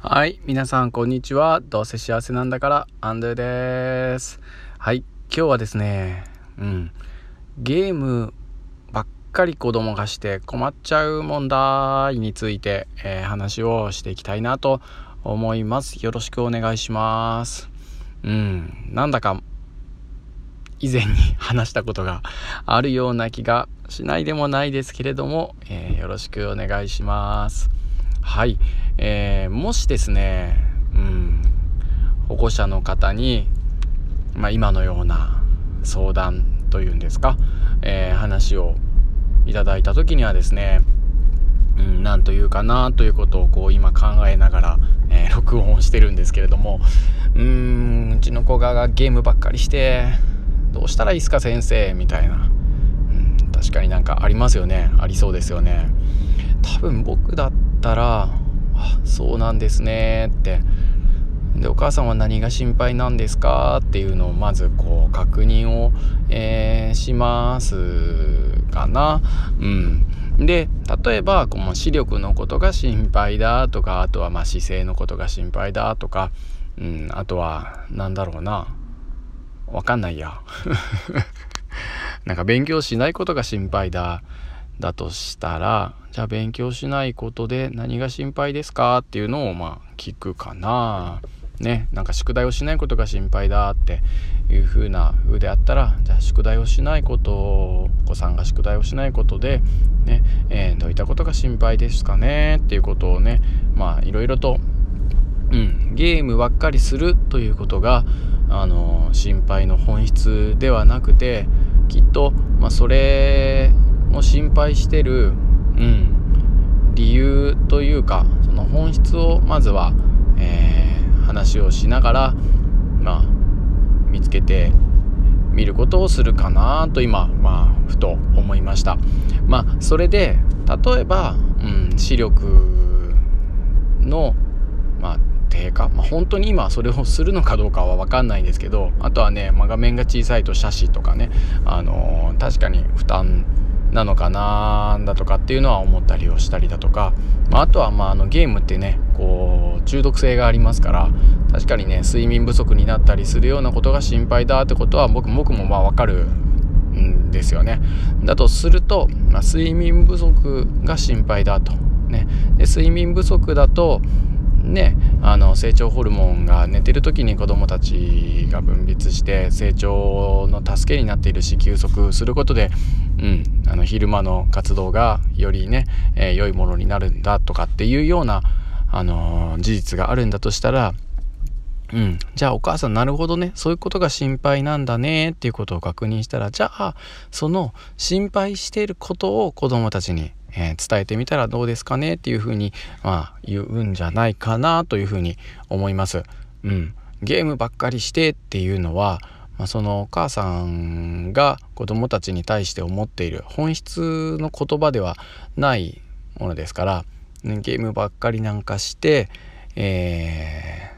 はい、皆さんこんにちは。どうせ幸せなんだからアンドゥです。はい、今日はですね、うん、ゲームばっかり子供がして困っちゃう問題について、えー、話をしていきたいなと思います。よろしくお願いします。うん、なんだか以前に 話したことがあるような気がしないでもないですけれども、えー、よろしくお願いします。はい、えー、もしですね、うん、保護者の方に、まあ、今のような相談というんですか、えー、話をいただいた時にはですね、うん、なんというかなということをこう今考えながら、えー、録音をしてるんですけれどもうんうちの子がゲームばっかりしてどうしたらいいですか先生みたいな、確かになんかありますよね。ありそうですよね。多分僕だったら「あそうなんですね」ってでお母さんは何が心配なんですか？っていうのをまずこう確認を、えー、しますかな。うん、で例えばこの視力のことが心配だとかあとはま姿勢のことが心配だとか、うん、あとは何だろうなわかんないや。なんか勉強しないことが心配だだとしたらじゃあ勉強しないことで何が心配ですかっていうのをまあ聞くかな。ね、なんか宿題をしないことが心配だっていう風な風であったらじゃあ宿題をしないことをお子さんが宿題をしないことで、ねえー、どういったことが心配ですかね？っていうことをねまあいろいろと、うん、ゲームばっかりするということがあの心配の本質ではなくてきっと、まあ、それを心配してる、うん、理由というかその本質をまずは、えー、話をしながら、まあ、見つけてみることをするかなと今、まあ、ふと思いました。まあ、それで例えば、うん、視力の、まあ、低下、まあ、本当に今それをするのかどうかは分かんないんですけどあとはね、まあ、画面が小さいと斜視とかね、あのー、確かに負担なのかなだとかっていうのは思ったりをしたりだとか、まあ、あとはまああのゲームってねこう中毒性がありますから確かにね睡眠不足になったりするようなことが心配だってことは僕僕もまあ分かるんですよね。だとすると、まあ、睡眠不足が心配だと。ね、で睡眠不足だとね、あの成長ホルモンが寝てる時に子どもたちが分泌して成長の助けになっているし休息することで、うん、あの昼間の活動がよりね、えー、良いものになるんだとかっていうような、あのー、事実があるんだとしたらうん、じゃあお母さんなるほどねそういうことが心配なんだねっていうことを確認したらじゃあその心配していることを子どもたちにえー、伝えてみたらどうですかねっていうふうに、まあ、言うんじゃないかなというふうに思います。うん、ゲームばっかりしてっていうのは、まあ、そのお母さんが子供たちに対して思っている本質の言葉ではないものですから、ね、ゲームばっかりなんかして、え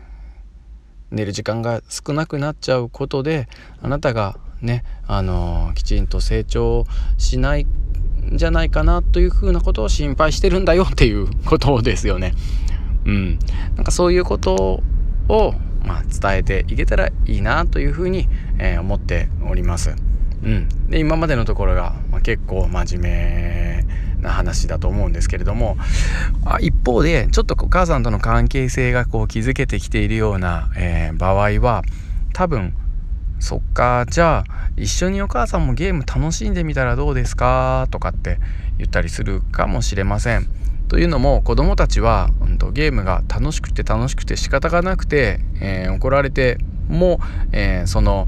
ー、寝る時間が少なくなっちゃうことであなたがね、あの、きちんと成長しないんじゃないかなというふうなことを心配してるんだよっていうことですよね。うん、なんかそういうことを、まあ、伝えていけたらいいなというふうに、えー、思っております。うん、で今までのところが、まあ、結構真面目な話だと思うんですけれどもあ一方でちょっとお母さんとの関係性がこう築けてきているような、えー、場合は多分そっかじゃあ一緒にお母さんもゲーム楽しんでみたらどうですか？とかって言ったりするかもしれません。というのも子供たちは、うんと、ゲームが楽しくて楽しくて仕方がなくて、えー、怒られても、えー、その、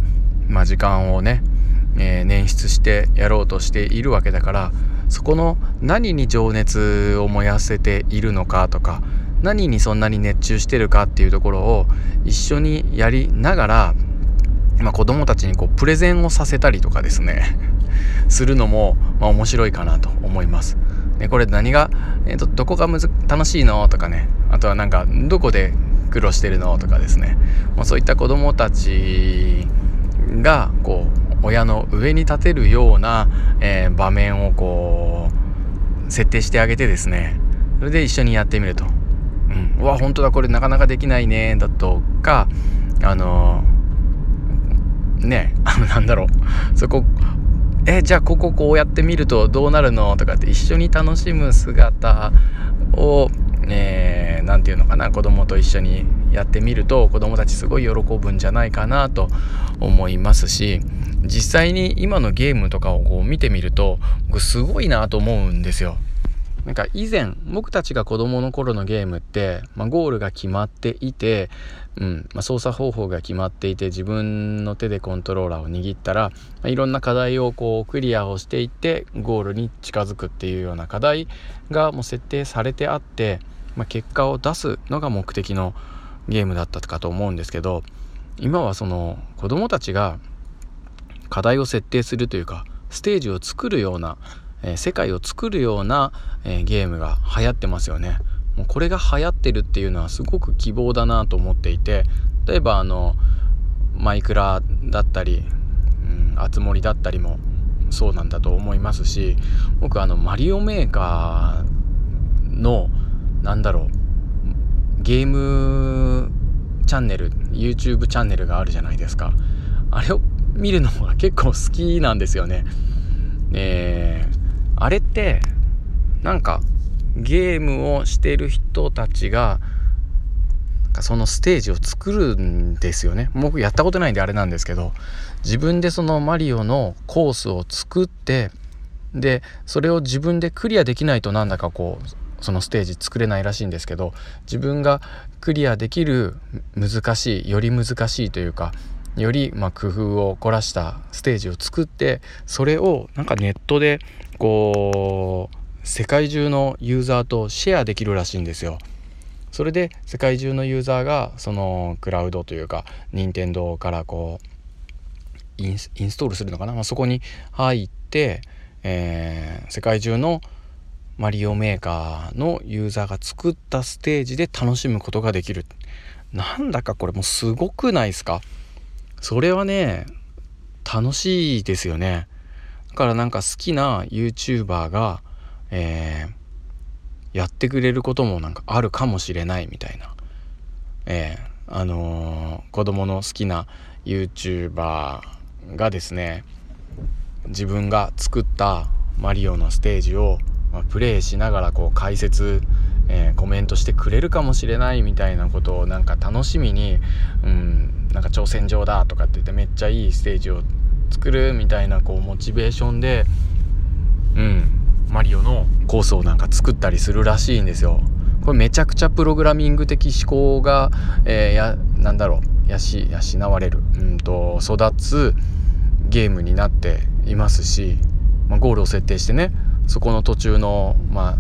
まあ、時間をね、えー、捻出してやろうとしているわけだからそこの何に情熱を燃やせているのかとか何にそんなに熱中してるかっていうところを一緒にやりながらまあ、子供たちにこうプレゼンをさせたりとかですね するのも、まあ、面白いかなと思います。ね、これ何が、えーと、どこがむず楽しいのとかねあとはなんかどこで苦労してるのとかですね、まあ、そういった子供たちがこう親の上に立てるような、えー、場面をこう設定してあげてですねそれで一緒にやってみると。うん、うわ本当だこれなかなかできないねだとかあのねあのなんだろうそこえじゃあこここうやってみるとどうなるの？とかって一緒に楽しむ姿を何、えー、て言うのかな子供と一緒にやってみると子供たちすごい喜ぶんじゃないかなと思いますし実際に今のゲームとかをこう見てみると僕すごいなと思うんですよ。なんか以前僕たちが子供の頃のゲームって、まあ、ゴールが決まっていて、うんまあ、操作方法が決まっていて自分の手でコントローラーを握ったら、まあ、いろんな課題をこうクリアをしていってゴールに近づくっていうような課題がもう設定されてあって、まあ、結果を出すのが目的のゲームだったかと思うんですけど今はその子供たちが課題を設定するというかステージを作るようなえ、世界を作るような、え、ゲームが流行ってますよね。もうこれが流行ってるっていうのはすごく希望だなと思っていて例えばあのマイクラだったり、うん、あつ森だったりもそうなんだと思いますし僕あのマリオメーカーのなんだろうゲームチャンネル YouTube チャンネルがあるじゃないですかあれを見るのが結構好きなんですよねえーあれってなんかゲームをしてる人たちがそのステージを作るんですよね。僕やったことないんであれなんですけど自分でそのマリオのコースを作ってでそれを自分でクリアできないとなんだかこうそのステージ作れないらしいんですけど自分がクリアできる難しいより難しいというかよりま工夫を凝らしたステージを作ってそれをなんかネットでこう世界中のユーザーとシェアできるらしいんですよ。それで世界中のユーザーがそのクラウドというか任天堂からこうインストールするのかな、まあ、そこに入って、えー、世界中のマリオメーカーのユーザーが作ったステージで楽しむことができる。なんだかこれもうすごくないですか？それはね楽しいですよね。だからなんか好きな YouTuber が、えー、やってくれることもなんかあるかもしれないみたいな、えー、あのー、子供の好きな YouTuber がですね自分が作ったマリオのステージを、まあ、プレイしながらこう解説、えー、コメントしてくれるかもしれないみたいなことをなんか楽しみに、うん、なんか挑戦状だとかって言ってめっちゃいいステージを作るみたいなこうモチベーションでうんマリオのコースをなんか作ったりするらしいんですよ。これめちゃくちゃプログラミング的思考が、えー、やなんだろう養われるうんと育つゲームになっていますし、まあ、ゴールを設定してねそこの途中のまあ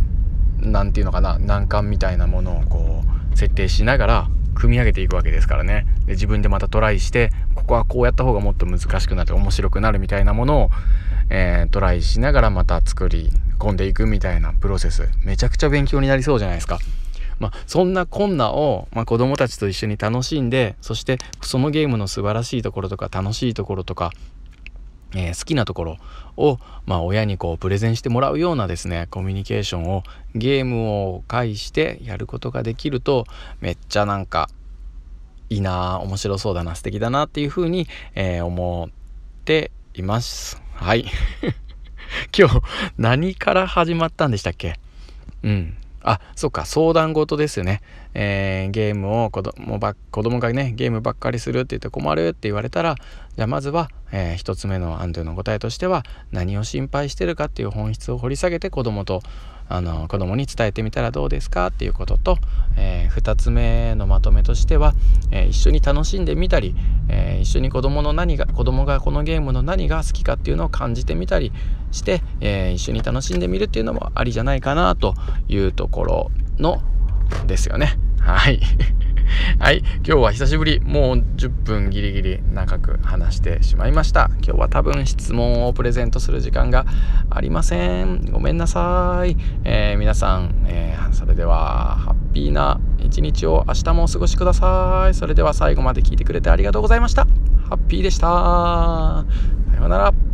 何て言うのかな難関みたいなものをこう設定しながら組み上げていくわけですからねで自分でまたトライしてここはこうやった方がもっと難しくなって面白くなるみたいなものを、えー、トライしながらまた作り込んでいくみたいなプロセスめちゃくちゃ勉強になりそうじゃないですか。まあ、そんなこんなを、まあ、子供たちと一緒に楽しんでそしてそのゲームの素晴らしいところとか楽しいところとかえー、好きなところを、まあ、親にこうプレゼンしてもらうようなですねコミュニケーションをゲームを介してやることができるとめっちゃなんかいいな面白そうだな素敵だなっていうふうに、えー、思っています。はい。今日何から始まったんでしたっけ？うん。あそっか相談事ですよね、えー、ゲームを子供ば子供がねゲームばっかりするって言って困るって言われたらじゃあまずは、えー、1つ目のアンドゥの答えとしては何を心配してるかっていう本質を掘り下げて子供とあの子供に伝えてみたらどうですか？っていうことと、えー、2つ目のまとめとしては、えー、一緒に楽しんでみたり、えー、一緒に子供の何が子供がこのゲームの何が好きかっていうのを感じてみたりして、え一緒に楽しんでみるっていうのもありじゃないかなというところのですよね。はい。はい。今日は久しぶり。もう10分ギリギリ長く話してしまいました。今日は多分質問をプレゼントする時間がありません。ごめんなさい。えー、皆さん、えー、それではハッピーな一日を明日もお過ごしください。それでは最後まで聞いてくれてありがとうございました。ハッピーでした。さようなら。